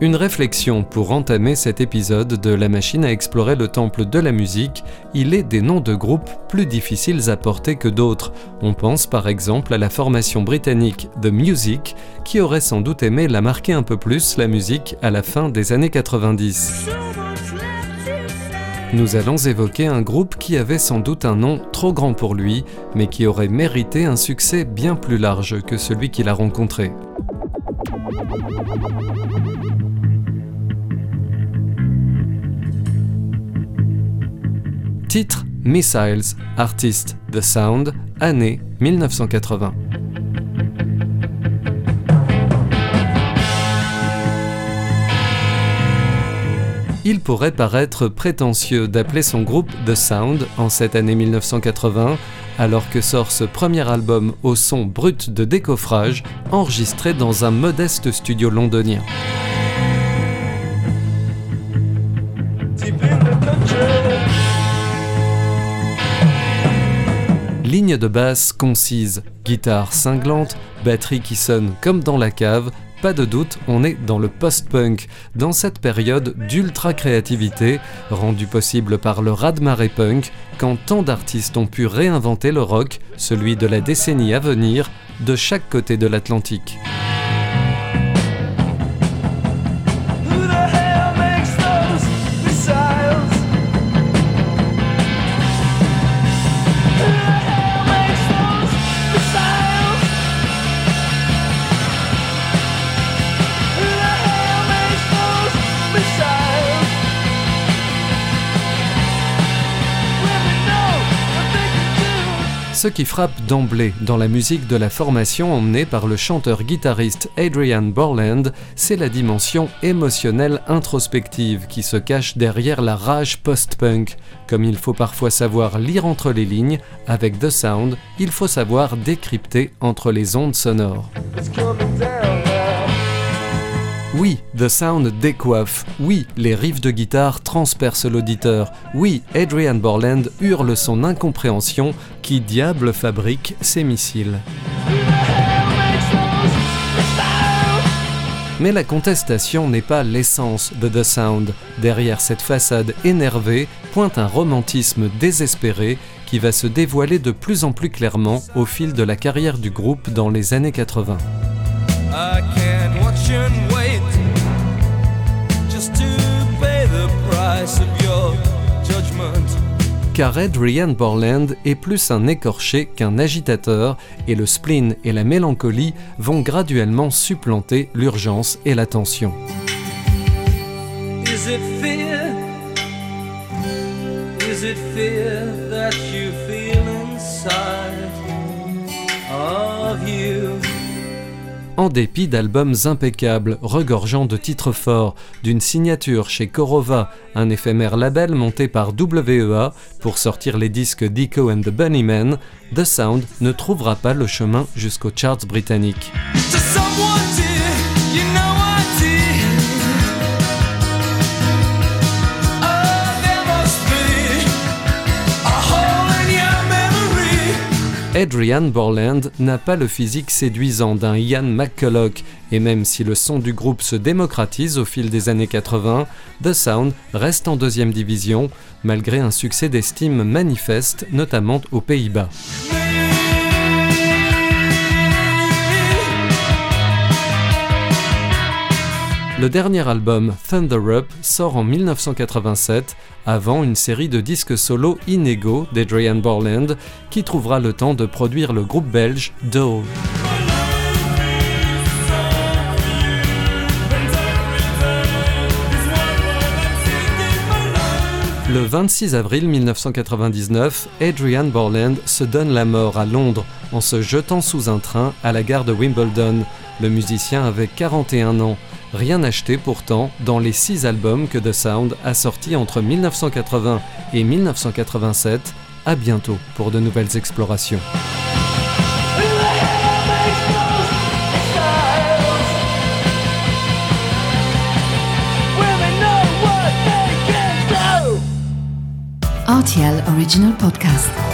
Une réflexion pour entamer cet épisode de La machine à explorer le temple de la musique, il est des noms de groupes plus difficiles à porter que d'autres. On pense par exemple à la formation britannique The Music, qui aurait sans doute aimé la marquer un peu plus, la musique, à la fin des années 90. Nous allons évoquer un groupe qui avait sans doute un nom trop grand pour lui, mais qui aurait mérité un succès bien plus large que celui qu'il a rencontré. Titre Missiles, artiste The Sound, année 1980. Il pourrait paraître prétentieux d'appeler son groupe The Sound en cette année 1980, alors que sort ce premier album au son brut de décoffrage, enregistré dans un modeste studio londonien. Ligne de basse concise, guitare cinglante, batterie qui sonne comme dans la cave, pas de doute, on est dans le post-punk, dans cette période d'ultra-créativité, rendue possible par le Radmaré punk, quand tant d'artistes ont pu réinventer le rock, celui de la décennie à venir, de chaque côté de l'Atlantique. Ce qui frappe d'emblée dans la musique de la formation emmenée par le chanteur-guitariste Adrian Borland, c'est la dimension émotionnelle introspective qui se cache derrière la rage post-punk. Comme il faut parfois savoir lire entre les lignes, avec The Sound, il faut savoir décrypter entre les ondes sonores. Oui, The Sound décoiffe. Oui, les riffs de guitare transpercent l'auditeur. Oui, Adrian Borland hurle son incompréhension qui diable fabrique ces missiles. Mais la contestation n'est pas l'essence de The Sound. Derrière cette façade énervée pointe un romantisme désespéré qui va se dévoiler de plus en plus clairement au fil de la carrière du groupe dans les années 80. Car Adrian Borland est plus un écorché qu'un agitateur et le spleen et la mélancolie vont graduellement supplanter l'urgence et la tension. En dépit d'albums impeccables, regorgeant de titres forts, d'une signature chez Korova, un éphémère label monté par WEA pour sortir les disques Dico and the Bunnymen, The Sound ne trouvera pas le chemin jusqu'aux charts britanniques. Adrian Borland n'a pas le physique séduisant d'un Ian McCulloch, et même si le son du groupe se démocratise au fil des années 80, The Sound reste en deuxième division, malgré un succès d'estime manifeste, notamment aux Pays-Bas. Le dernier album, Thunder Up, sort en 1987, avant une série de disques solo inégaux d'Adrian Borland, qui trouvera le temps de produire le groupe belge Dole. Le 26 avril 1999, Adrian Borland se donne la mort à Londres en se jetant sous un train à la gare de Wimbledon. Le musicien avait 41 ans. Rien acheté pourtant dans les six albums que The Sound a sortis entre 1980 et 1987. À bientôt pour de nouvelles explorations. RTL Original Podcast.